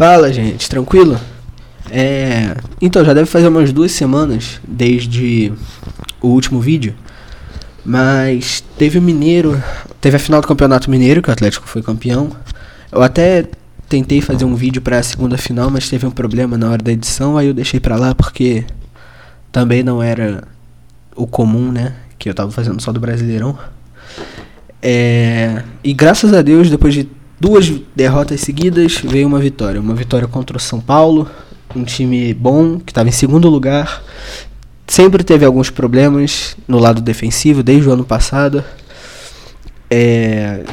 Fala, gente, tranquilo? É, então, já deve fazer umas duas semanas desde o último vídeo, mas teve o Mineiro, teve a final do Campeonato Mineiro, que o Atlético foi campeão. Eu até tentei fazer um vídeo para a segunda final, mas teve um problema na hora da edição, aí eu deixei pra lá porque também não era o comum, né? Que eu tava fazendo só do Brasileirão. É, e graças a Deus, depois de duas derrotas seguidas, veio uma vitória. Uma vitória contra o São Paulo, um time bom, que estava em segundo lugar. Sempre teve alguns problemas no lado defensivo, desde o ano passado. É,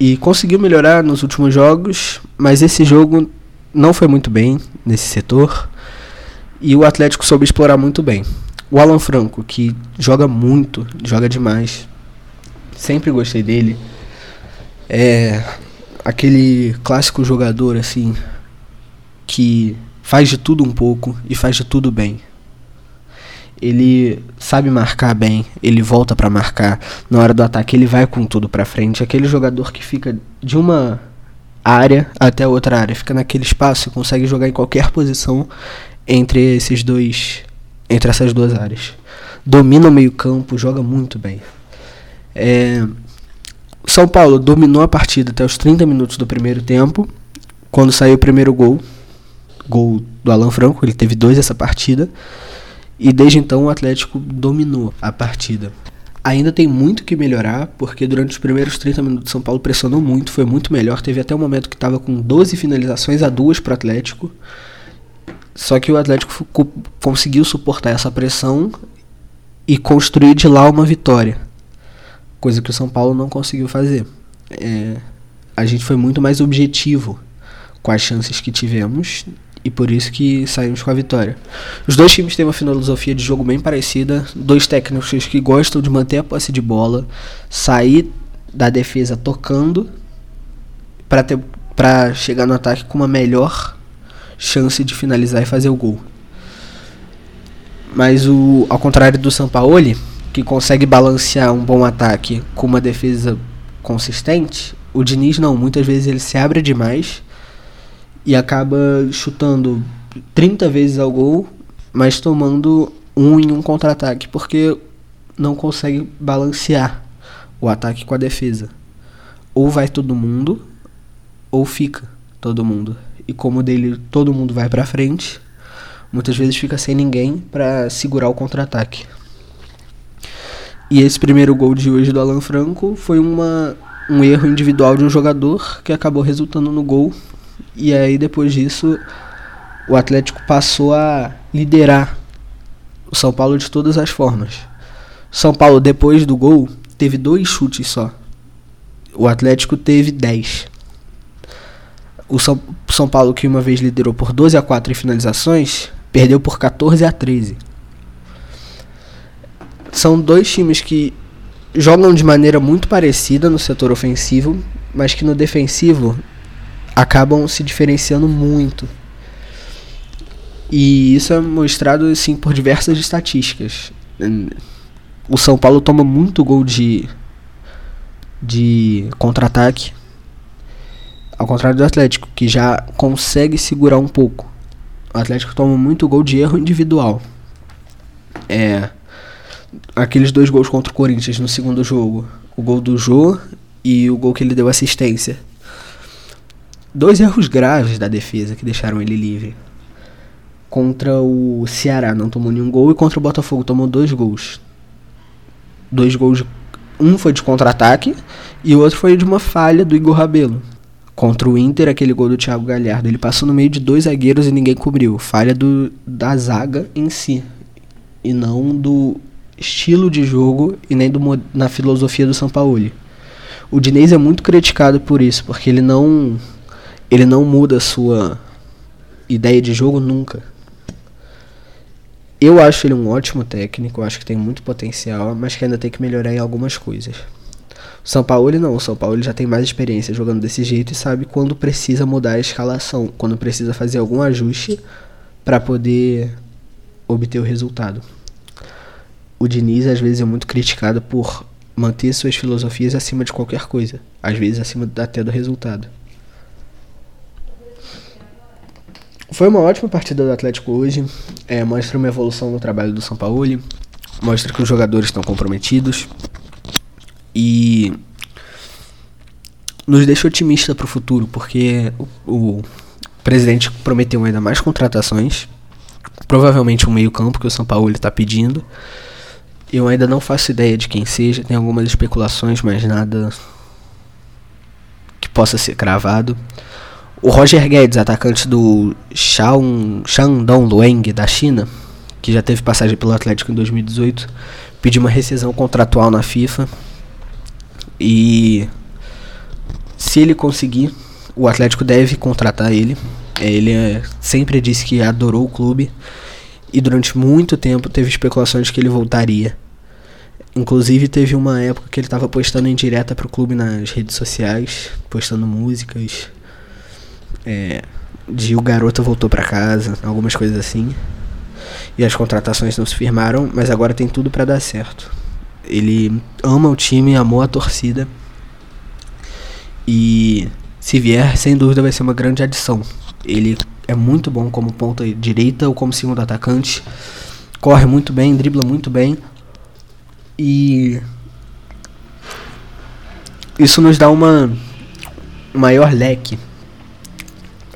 e conseguiu melhorar nos últimos jogos, mas esse jogo não foi muito bem nesse setor. E o Atlético soube explorar muito bem. O Alan Franco, que joga muito, joga demais. Sempre gostei dele. É aquele clássico jogador assim que faz de tudo um pouco e faz de tudo bem. Ele sabe marcar bem, ele volta para marcar. Na hora do ataque ele vai com tudo para frente. Aquele jogador que fica de uma área até outra área, fica naquele espaço e consegue jogar em qualquer posição entre esses dois, entre essas duas áreas. Domina o meio-campo, joga muito bem. É, São Paulo dominou a partida até os 30 minutos do primeiro tempo, quando saiu o primeiro gol, gol do Alan Franco, ele teve dois essa partida. E desde então o Atlético dominou a partida. Ainda tem muito que melhorar, porque durante os primeiros 30 minutos São Paulo pressionou muito, foi muito melhor. Teve até um momento que estava com 12 finalizações a duas para o Atlético. Só que o Atlético conseguiu suportar essa pressão e construir de lá uma vitória. Coisa que o São Paulo não conseguiu fazer. É, a gente foi muito mais objetivo com as chances que tivemos e por isso que saímos com a vitória. Os dois times têm uma filosofia de jogo bem parecida, dois técnicos que gostam de manter a posse de bola, sair da defesa tocando para ter para chegar no ataque com uma melhor chance de finalizar e fazer o gol. Mas o ao contrário do Sampaoli, que consegue balancear um bom ataque com uma defesa consistente, o Diniz não, muitas vezes ele se abre demais e acaba chutando 30 vezes ao gol, mas tomando um em um contra-ataque, porque não consegue balancear o ataque com a defesa. Ou vai todo mundo, ou fica todo mundo. E como dele todo mundo vai para frente, muitas vezes fica sem ninguém para segurar o contra-ataque. E esse primeiro gol de hoje do Alan Franco foi uma, um erro individual de um jogador que acabou resultando no gol e aí depois disso o Atlético passou a liderar o São Paulo de todas as formas. São Paulo depois do gol teve dois chutes só. O Atlético teve 10. O São, São Paulo, que uma vez liderou por 12 a 4 em finalizações, perdeu por 14 a 13. São dois times que jogam de maneira muito parecida no setor ofensivo, mas que no defensivo acabam se diferenciando muito. E isso é mostrado assim por diversas estatísticas. O São Paulo toma muito gol de de contra-ataque, ao contrário do Atlético, que já consegue segurar um pouco. O Atlético toma muito gol de erro individual. É aqueles dois gols contra o Corinthians no segundo jogo, o gol do Jô e o gol que ele deu assistência dois erros graves da defesa que deixaram ele livre. Contra o Ceará não tomou nenhum gol e contra o Botafogo tomou dois gols. Dois gols. Um foi de contra-ataque e o outro foi de uma falha do Igor Rabelo. Contra o Inter, aquele gol do Thiago Galhardo. Ele passou no meio de dois zagueiros e ninguém cobriu. Falha do, da zaga em si. E não do estilo de jogo e nem do, na filosofia do São Paulo. O Diniz é muito criticado por isso, porque ele não ele não muda a sua ideia de jogo nunca. Eu acho ele um ótimo técnico, acho que tem muito potencial, mas que ainda tem que melhorar em algumas coisas. O São Paulo não, o São Paulo já tem mais experiência jogando desse jeito e sabe quando precisa mudar a escalação, quando precisa fazer algum ajuste para poder obter o resultado. O Diniz às vezes é muito criticado por manter suas filosofias acima de qualquer coisa, às vezes acima até do resultado. Foi uma ótima partida do Atlético hoje. É, mostra uma evolução no trabalho do São Paulo. Mostra que os jogadores estão comprometidos. E nos deixa otimista para o futuro, porque o, o presidente prometeu ainda mais contratações. Provavelmente um meio-campo que o São Paulo está pedindo. Eu ainda não faço ideia de quem seja, tem algumas especulações, mas nada que possa ser cravado. O Roger Guedes, atacante do Shandong Lueng da China, que já teve passagem pelo Atlético em 2018, pediu uma rescisão contratual na FIFA. E se ele conseguir, o Atlético deve contratar ele. Ele é, sempre disse que adorou o clube e durante muito tempo teve especulações de que ele voltaria. Inclusive teve uma época que ele estava postando em direta pro clube nas redes sociais, postando músicas. É, de o garoto voltou para casa, algumas coisas assim. E as contratações não se firmaram, mas agora tem tudo para dar certo. Ele ama o time, amou a torcida. E se vier, sem dúvida vai ser uma grande adição. Ele é muito bom como ponta direita ou como segundo atacante. Corre muito bem, dribla muito bem. E isso nos dá uma maior leque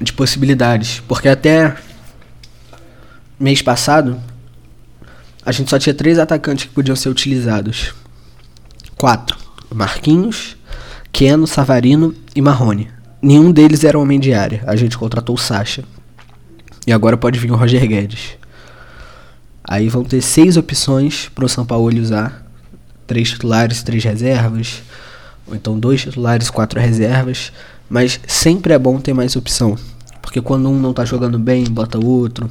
de possibilidades, porque até mês passado a gente só tinha três atacantes que podiam ser utilizados. Quatro: Marquinhos, Keno, Savarino e Marrone. Nenhum deles era homem de área. A gente contratou o Sacha. E agora pode vir o Roger Guedes. Aí vão ter seis opções para o São Paulo usar. Três titulares, três reservas. Ou então dois titulares, quatro reservas. Mas sempre é bom ter mais opção. Porque quando um não tá jogando bem, bota o outro.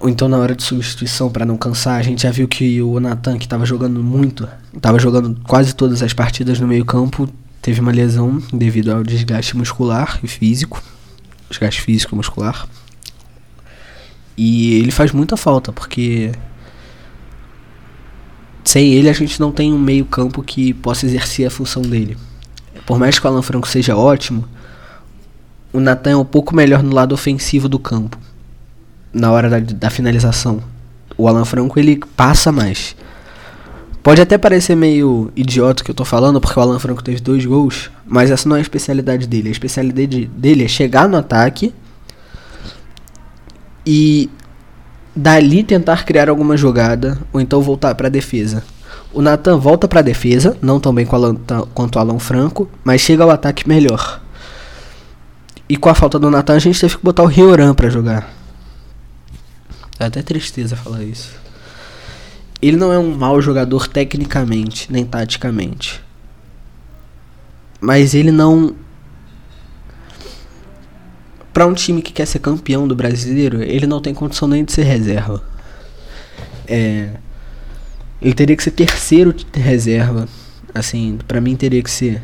Ou então na hora de substituição para não cansar, a gente já viu que o Natan, que estava jogando muito, estava jogando quase todas as partidas no meio-campo, teve uma lesão devido ao desgaste muscular e físico desgaste físico muscular. E ele faz muita falta, porque sem ele a gente não tem um meio campo que possa exercer a função dele. Por mais que o Alan Franco seja ótimo, o Natan é um pouco melhor no lado ofensivo do campo. Na hora da, da finalização. O Alan Franco ele passa mais. Pode até parecer meio idiota o que eu tô falando, porque o Alan Franco teve dois gols, mas essa não é a especialidade dele. A especialidade dele é chegar no ataque e dali tentar criar alguma jogada ou então voltar para a defesa. O Nathan volta para a defesa, não tão bem quanto o Alan Franco, mas chega ao ataque melhor. E com a falta do Nathan a gente teve que botar o Rioran para jogar. É até tristeza falar isso. Ele não é um mau jogador tecnicamente, nem taticamente. Mas ele não. Para um time que quer ser campeão do brasileiro, ele não tem condição nem de ser reserva. É. Ele teria que ser terceiro de reserva. Assim, para mim teria que ser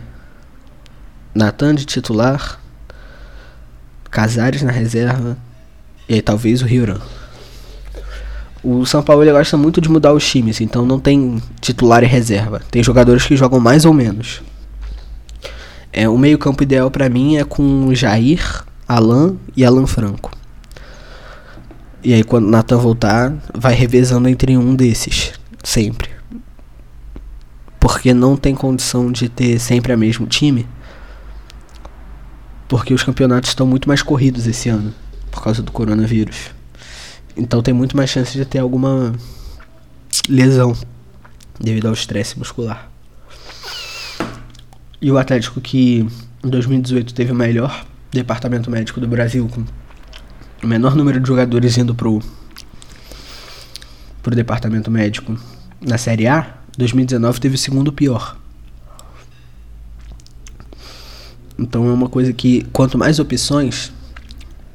Natan de titular, Casares na reserva e aí talvez o Rioran. O São Paulo ele gosta muito de mudar os times, então não tem titular e reserva. Tem jogadores que jogam mais ou menos. É, o meio-campo ideal para mim é com Jair, Alan e Alan Franco. E aí quando o Nathan voltar, vai revezando entre um desses, sempre. Porque não tem condição de ter sempre o mesmo time. Porque os campeonatos estão muito mais corridos esse ano, por causa do coronavírus. Então tem muito mais chance de ter alguma lesão devido ao estresse muscular. E o Atlético que em 2018 teve o melhor departamento médico do Brasil, com o menor número de jogadores indo pro, pro departamento médico na Série A, 2019 teve o segundo pior. Então é uma coisa que quanto mais opções,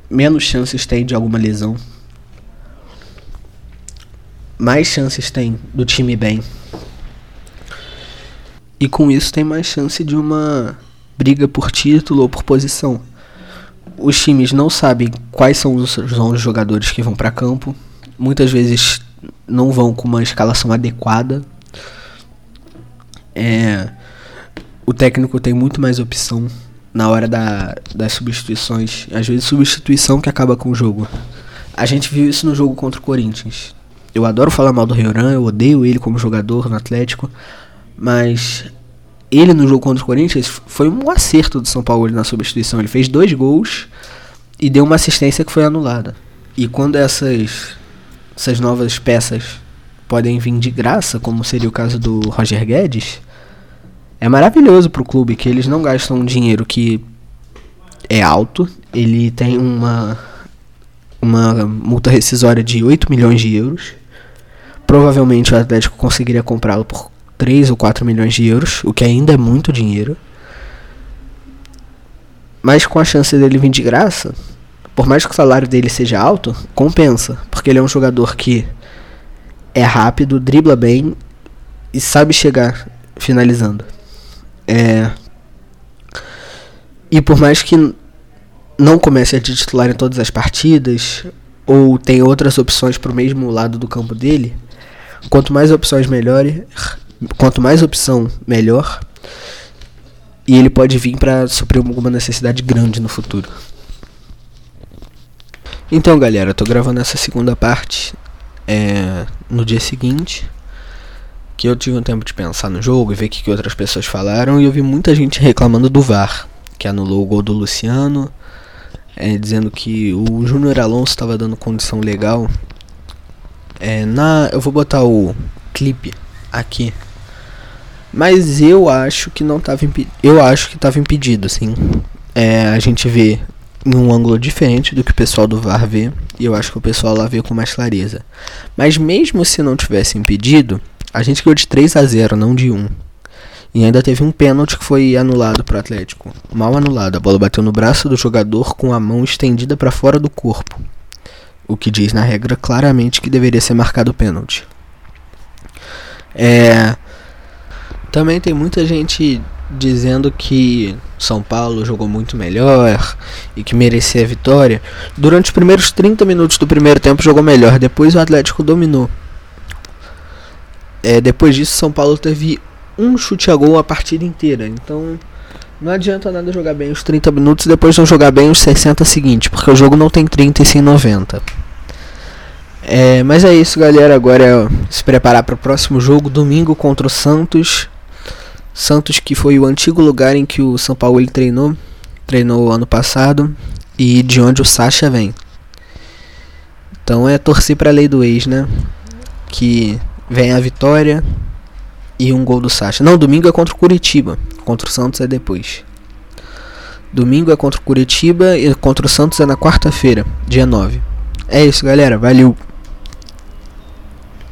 menos chances tem de alguma lesão mais chances tem do time bem. E com isso tem mais chance de uma briga por título ou por posição. Os times não sabem quais são os, os jogadores que vão para campo. Muitas vezes não vão com uma escalação adequada. É, o técnico tem muito mais opção na hora da, das substituições. Às vezes substituição que acaba com o jogo. A gente viu isso no jogo contra o Corinthians. Eu adoro falar mal do Rioran, eu odeio ele como jogador no Atlético, mas ele no jogo contra o Corinthians foi um acerto do São Paulo na substituição. Ele fez dois gols e deu uma assistência que foi anulada. E quando essas, essas novas peças podem vir de graça, como seria o caso do Roger Guedes, é maravilhoso para o clube que eles não gastam um dinheiro que é alto. Ele tem uma, uma multa rescisória de 8 milhões de euros. Provavelmente o Atlético conseguiria comprá-lo por 3 ou 4 milhões de euros, o que ainda é muito dinheiro. Mas com a chance dele vir de graça, por mais que o salário dele seja alto, compensa, porque ele é um jogador que é rápido, dribla bem e sabe chegar finalizando. É... E por mais que não comece a titular em todas as partidas, ou tem outras opções para o mesmo lado do campo dele, quanto mais opções melhor, quanto mais opção melhor, e ele pode vir para suprir alguma necessidade grande no futuro. Então, galera, eu tô gravando essa segunda parte é, no dia seguinte. Que eu tive um tempo de pensar no jogo e ver o que, que outras pessoas falaram. E eu vi muita gente reclamando do VAR, que anulou o gol do Luciano. É, dizendo que o Júnior Alonso estava dando condição legal. É, na, eu vou botar o clipe aqui. Mas eu acho que não estava impedido. Eu acho que estava impedido, sim. É, a gente vê em um ângulo diferente do que o pessoal do VAR vê, e eu acho que o pessoal lá vê com mais clareza. Mas mesmo se não tivesse impedido, a gente ganhou de 3 a 0, não de 1. E ainda teve um pênalti que foi anulado para o Atlético. Mal anulado, a bola bateu no braço do jogador com a mão estendida para fora do corpo. O que diz na regra claramente que deveria ser marcado pênalti. É, também tem muita gente dizendo que São Paulo jogou muito melhor e que merecia a vitória. Durante os primeiros 30 minutos do primeiro tempo jogou melhor, depois o Atlético dominou. É, depois disso, São Paulo teve um chute a gol a partida inteira. Então não adianta nada jogar bem os 30 minutos e depois não jogar bem os 60 seguintes, porque o jogo não tem 30 e sim 90. É, mas é isso, galera. Agora é se preparar para o próximo jogo, domingo contra o Santos. Santos, que foi o antigo lugar em que o São Paulo ele treinou, treinou ano passado, e de onde o Sacha vem. Então é torcer para a lei do ex, né? Que vem a vitória e um gol do Sacha. Não, domingo é contra o Curitiba. Contra o Santos é depois. Domingo é contra o Curitiba e contra o Santos é na quarta-feira, dia 9. É isso, galera. Valeu.